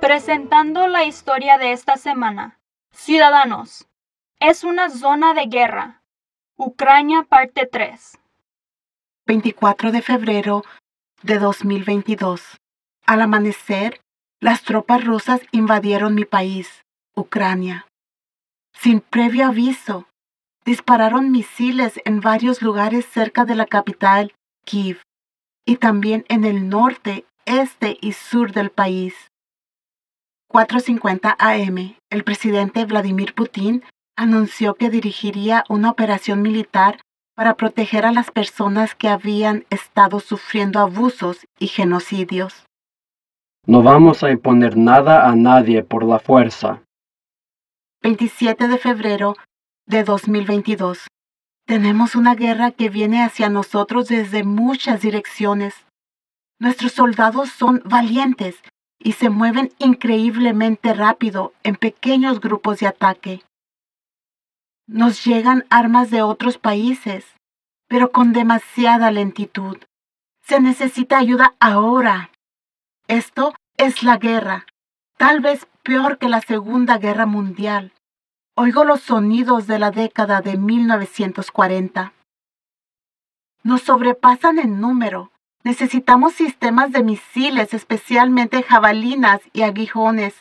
Presentando la historia de esta semana. Ciudadanos, es una zona de guerra. Ucrania parte 3. 24 de febrero de 2022. Al amanecer, las tropas rusas invadieron mi país, Ucrania. Sin previo aviso, dispararon misiles en varios lugares cerca de la capital, Kiev, y también en el norte, este y sur del país. 4.50 am, el presidente Vladimir Putin anunció que dirigiría una operación militar para proteger a las personas que habían estado sufriendo abusos y genocidios. No vamos a imponer nada a nadie por la fuerza. 27 de febrero de 2022. Tenemos una guerra que viene hacia nosotros desde muchas direcciones. Nuestros soldados son valientes y se mueven increíblemente rápido en pequeños grupos de ataque. Nos llegan armas de otros países, pero con demasiada lentitud. Se necesita ayuda ahora. Esto es la guerra, tal vez peor que la Segunda Guerra Mundial. Oigo los sonidos de la década de 1940. Nos sobrepasan en número. Necesitamos sistemas de misiles, especialmente jabalinas y aguijones.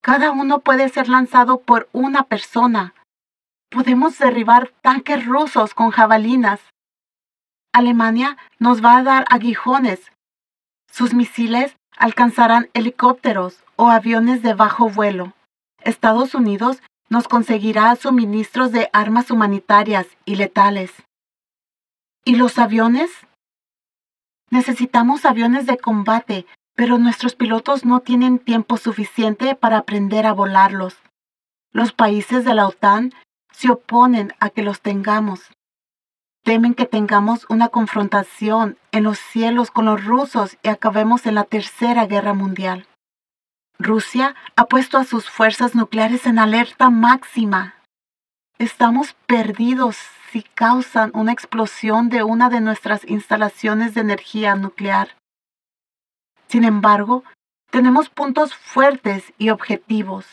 Cada uno puede ser lanzado por una persona. Podemos derribar tanques rusos con jabalinas. Alemania nos va a dar aguijones. Sus misiles alcanzarán helicópteros o aviones de bajo vuelo. Estados Unidos nos conseguirá suministros de armas humanitarias y letales. ¿Y los aviones? Necesitamos aviones de combate, pero nuestros pilotos no tienen tiempo suficiente para aprender a volarlos. Los países de la OTAN se oponen a que los tengamos. Temen que tengamos una confrontación en los cielos con los rusos y acabemos en la Tercera Guerra Mundial. Rusia ha puesto a sus fuerzas nucleares en alerta máxima. Estamos perdidos si causan una explosión de una de nuestras instalaciones de energía nuclear. Sin embargo, tenemos puntos fuertes y objetivos.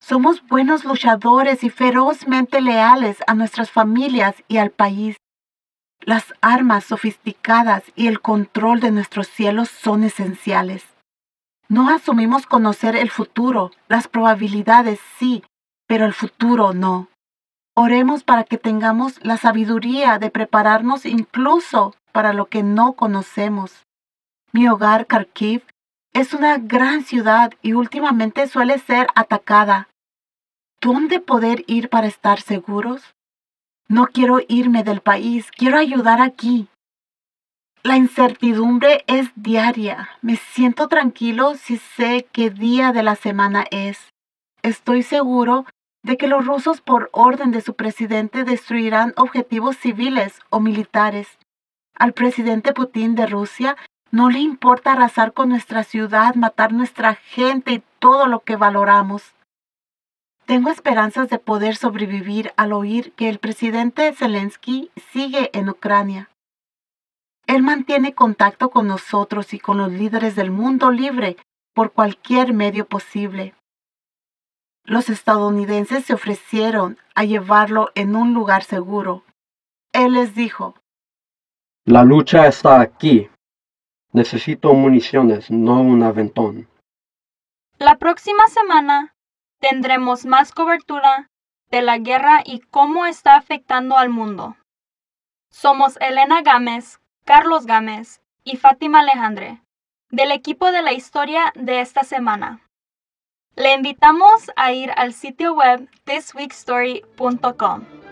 Somos buenos luchadores y ferozmente leales a nuestras familias y al país. Las armas sofisticadas y el control de nuestros cielos son esenciales. No asumimos conocer el futuro, las probabilidades sí, pero el futuro no. Oremos para que tengamos la sabiduría de prepararnos incluso para lo que no conocemos. Mi hogar, Kharkiv, es una gran ciudad y últimamente suele ser atacada. ¿Dónde poder ir para estar seguros? No quiero irme del país, quiero ayudar aquí. La incertidumbre es diaria. Me siento tranquilo si sé qué día de la semana es. Estoy seguro de que los rusos por orden de su presidente destruirán objetivos civiles o militares. Al presidente Putin de Rusia no le importa arrasar con nuestra ciudad, matar nuestra gente y todo lo que valoramos. Tengo esperanzas de poder sobrevivir al oír que el presidente Zelensky sigue en Ucrania. Él mantiene contacto con nosotros y con los líderes del mundo libre por cualquier medio posible. Los estadounidenses se ofrecieron a llevarlo en un lugar seguro. Él les dijo, La lucha está aquí. Necesito municiones, no un aventón. La próxima semana tendremos más cobertura de la guerra y cómo está afectando al mundo. Somos Elena Gámez, Carlos Gámez y Fátima Alejandre, del equipo de la historia de esta semana. Le invitamos a ir al sitio web thisweekstory.com